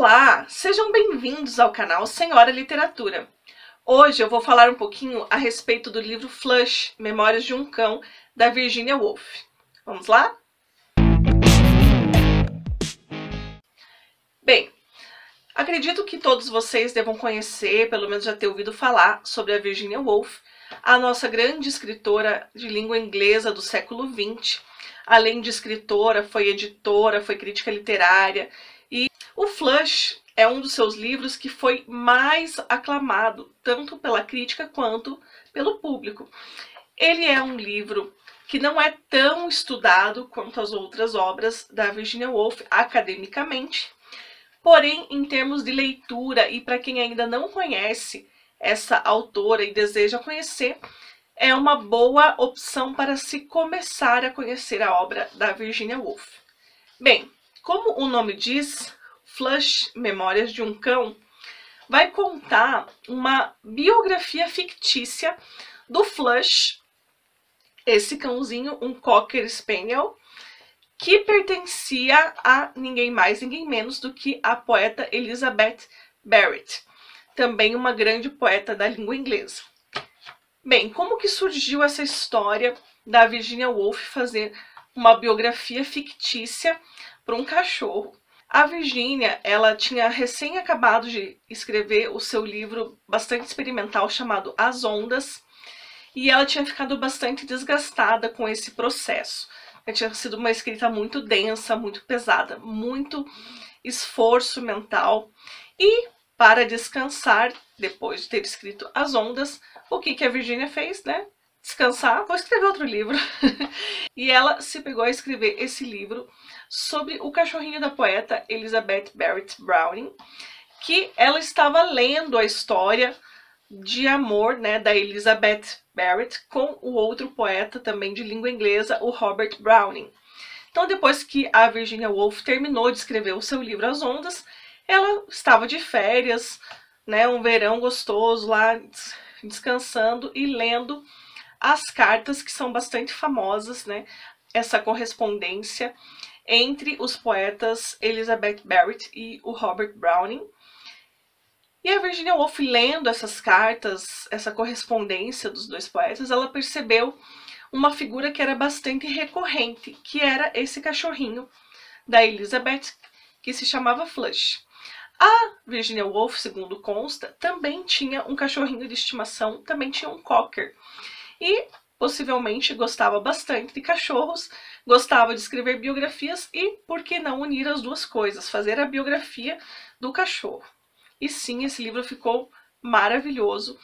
Olá, sejam bem-vindos ao canal Senhora Literatura. Hoje eu vou falar um pouquinho a respeito do livro Flush, Memórias de um Cão, da Virginia Woolf. Vamos lá? Bem, acredito que todos vocês devam conhecer, pelo menos já ter ouvido falar, sobre a Virginia Woolf, a nossa grande escritora de língua inglesa do século XX. Além de escritora, foi editora, foi crítica literária o Flush é um dos seus livros que foi mais aclamado, tanto pela crítica quanto pelo público. Ele é um livro que não é tão estudado quanto as outras obras da Virginia Woolf academicamente, porém, em termos de leitura e para quem ainda não conhece essa autora e deseja conhecer, é uma boa opção para se começar a conhecer a obra da Virginia Woolf. Bem, como o nome diz, Flush Memórias de um Cão vai contar uma biografia fictícia do Flush, esse cãozinho, um Cocker Spaniel, que pertencia a ninguém mais, ninguém menos do que a poeta Elizabeth Barrett também uma grande poeta da língua inglesa. Bem, como que surgiu essa história da Virginia Woolf fazer uma biografia fictícia para um cachorro? A Virginia, ela tinha recém acabado de escrever o seu livro bastante experimental chamado As Ondas, e ela tinha ficado bastante desgastada com esse processo. Ela tinha sido uma escrita muito densa, muito pesada, muito esforço mental, e para descansar, depois de ter escrito As Ondas, o que, que a Virginia fez, né? Descansar, vou escrever outro livro. e ela se pegou a escrever esse livro sobre o cachorrinho da poeta Elizabeth Barrett Browning, que ela estava lendo a história de amor né, da Elizabeth Barrett com o outro poeta também de língua inglesa, o Robert Browning. Então, depois que a Virginia Woolf terminou de escrever o seu livro As Ondas, ela estava de férias, né, um verão gostoso lá, descansando e lendo as cartas que são bastante famosas, né, essa correspondência entre os poetas Elizabeth Barrett e o Robert Browning. E a Virginia Woolf, lendo essas cartas, essa correspondência dos dois poetas, ela percebeu uma figura que era bastante recorrente, que era esse cachorrinho da Elizabeth, que se chamava Flush. A Virginia Woolf, segundo consta, também tinha um cachorrinho de estimação, também tinha um cocker. E possivelmente gostava bastante de cachorros, gostava de escrever biografias e por que não unir as duas coisas, fazer a biografia do cachorro. E sim, esse livro ficou maravilhoso.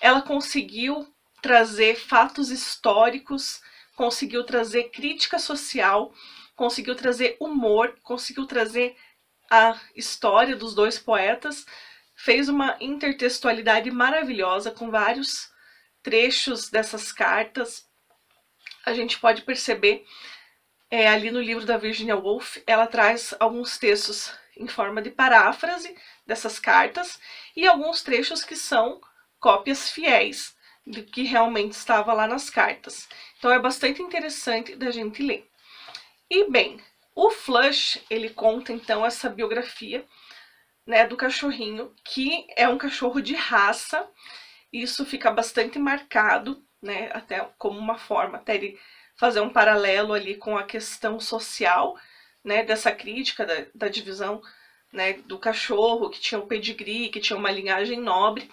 Ela conseguiu trazer fatos históricos, conseguiu trazer crítica social, conseguiu trazer humor, conseguiu trazer a história dos dois poetas, fez uma intertextualidade maravilhosa com vários trechos dessas cartas. A gente pode perceber é, ali no livro da Virginia Woolf, ela traz alguns textos em forma de paráfrase dessas cartas e alguns trechos que são cópias fiéis do que realmente estava lá nas cartas. Então é bastante interessante da gente ler. E bem, o Flush, ele conta então essa biografia né, do cachorrinho, que é um cachorro de raça. Isso fica bastante marcado, né, até como uma forma até ele fazer um paralelo ali com a questão social, né, dessa crítica da, da divisão né, do cachorro, que tinha o pedigree, que tinha uma linhagem nobre.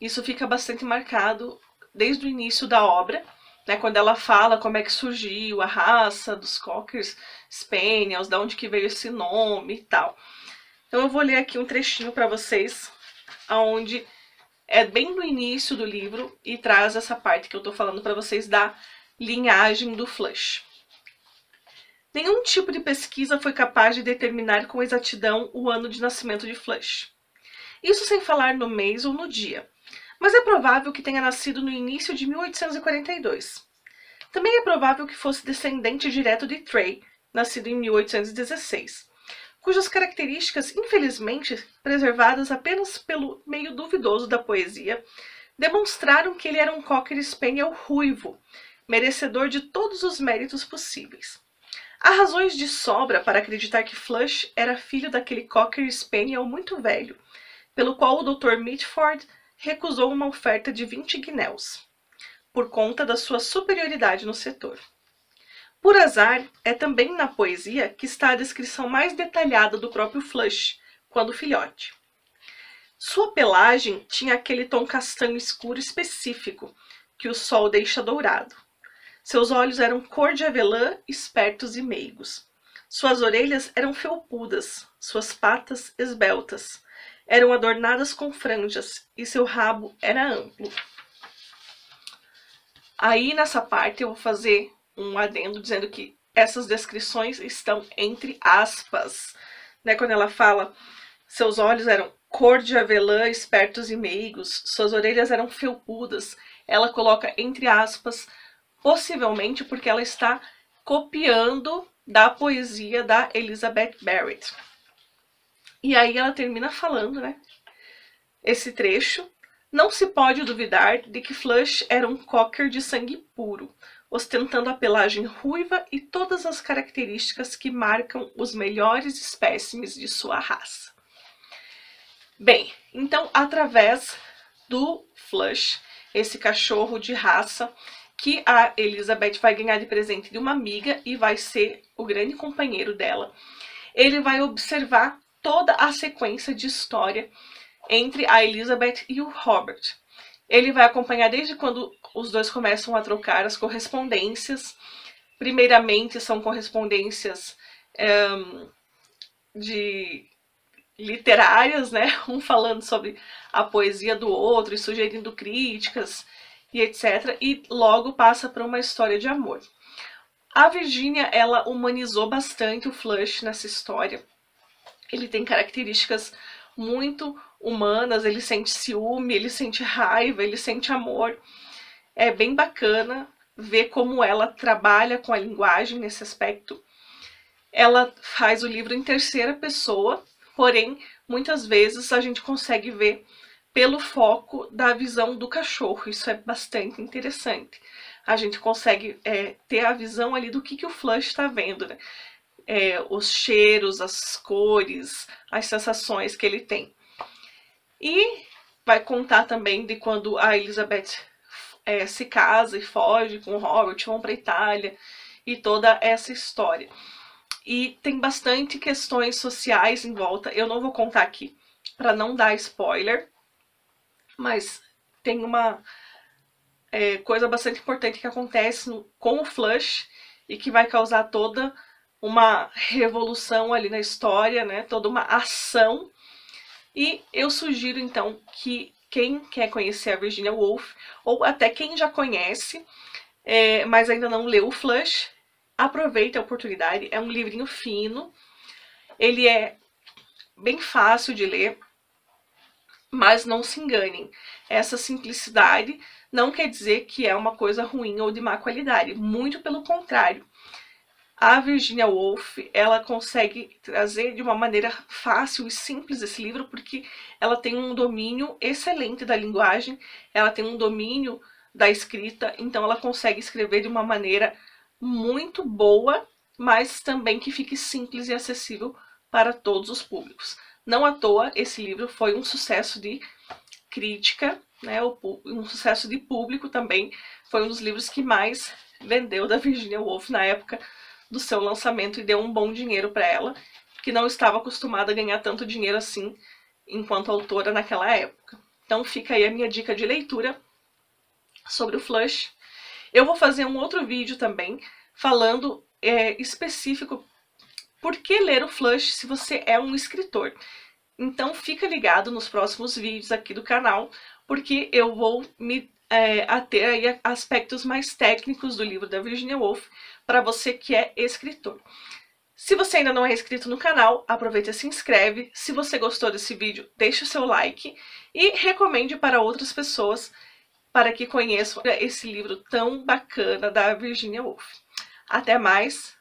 Isso fica bastante marcado desde o início da obra né, quando ela fala como é que surgiu a raça dos Cockers Spaniels, de onde que veio esse nome e tal. Então eu vou ler aqui um trechinho para vocês, aonde é bem no início do livro e traz essa parte que eu estou falando para vocês da linhagem do Flush. Nenhum tipo de pesquisa foi capaz de determinar com exatidão o ano de nascimento de Flush. Isso sem falar no mês ou no dia, mas é provável que tenha nascido no início de 1842. Também é provável que fosse descendente direto de Trey, nascido em 1816, cujas características, infelizmente preservadas apenas pelo meio duvidoso da poesia, demonstraram que ele era um Cocker Spaniel ruivo, merecedor de todos os méritos possíveis. Há razões de sobra para acreditar que Flush era filho daquele Cocker Spaniel muito velho, pelo qual o Dr. Mitford recusou uma oferta de 20 guinéus, por conta da sua superioridade no setor. Por azar, é também na poesia que está a descrição mais detalhada do próprio Flush, quando filhote. Sua pelagem tinha aquele tom castanho escuro específico, que o sol deixa dourado. Seus olhos eram cor de avelã, espertos e meigos. Suas orelhas eram felpudas, suas patas esbeltas. Eram adornadas com franjas e seu rabo era amplo. Aí nessa parte eu vou fazer um adendo dizendo que essas descrições estão entre aspas. Né? Quando ela fala, seus olhos eram cor de avelã, espertos e meigos, suas orelhas eram felpudas. Ela coloca entre aspas possivelmente porque ela está copiando da poesia da Elizabeth Barrett. E aí ela termina falando, né? Esse trecho. Não se pode duvidar de que Flush era um cocker de sangue puro, ostentando a pelagem ruiva e todas as características que marcam os melhores espécimes de sua raça. Bem, então através do Flush, esse cachorro de raça que a Elizabeth vai ganhar de presente de uma amiga e vai ser o grande companheiro dela. Ele vai observar toda a sequência de história entre a Elizabeth e o Robert. Ele vai acompanhar desde quando os dois começam a trocar as correspondências. Primeiramente, são correspondências um, de literárias, né? Um falando sobre a poesia do outro e sugerindo críticas e etc. E logo passa para uma história de amor. A Virginia, ela humanizou bastante o Flush nessa história. Ele tem características muito humanas, ele sente ciúme, ele sente raiva, ele sente amor. É bem bacana ver como ela trabalha com a linguagem nesse aspecto. Ela faz o livro em terceira pessoa, porém, muitas vezes a gente consegue ver pelo foco da visão do cachorro. Isso é bastante interessante. A gente consegue é, ter a visão ali do que, que o Flush está vendo, né? É, os cheiros, as cores, as sensações que ele tem. E vai contar também de quando a Elizabeth é, se casa e foge com o Robert, vão para Itália e toda essa história. E tem bastante questões sociais em volta. Eu não vou contar aqui para não dar spoiler, mas tem uma é, coisa bastante importante que acontece no, com o Flush e que vai causar toda uma revolução ali na história, né? Toda uma ação. E eu sugiro então que quem quer conhecer a Virginia Woolf, ou até quem já conhece, é, mas ainda não leu o Flush, aproveite a oportunidade. É um livrinho fino, ele é bem fácil de ler, mas não se enganem, essa simplicidade não quer dizer que é uma coisa ruim ou de má qualidade, muito pelo contrário. A Virginia Woolf, ela consegue trazer de uma maneira fácil e simples esse livro porque ela tem um domínio excelente da linguagem, ela tem um domínio da escrita, então ela consegue escrever de uma maneira muito boa, mas também que fique simples e acessível para todos os públicos. Não à toa, esse livro foi um sucesso de crítica, né, um sucesso de público também. Foi um dos livros que mais vendeu da Virginia Woolf na época do seu lançamento e deu um bom dinheiro para ela, que não estava acostumada a ganhar tanto dinheiro assim enquanto autora naquela época. Então fica aí a minha dica de leitura sobre o Flush. Eu vou fazer um outro vídeo também falando é, específico por que ler o Flush se você é um escritor? Então fica ligado nos próximos vídeos aqui do canal, porque eu vou me é, ater aí a aspectos mais técnicos do livro da Virginia Woolf para você que é escritor. Se você ainda não é inscrito no canal, aproveita e se inscreve. Se você gostou desse vídeo, deixe o seu like e recomende para outras pessoas para que conheçam esse livro tão bacana da Virginia Woolf. Até mais!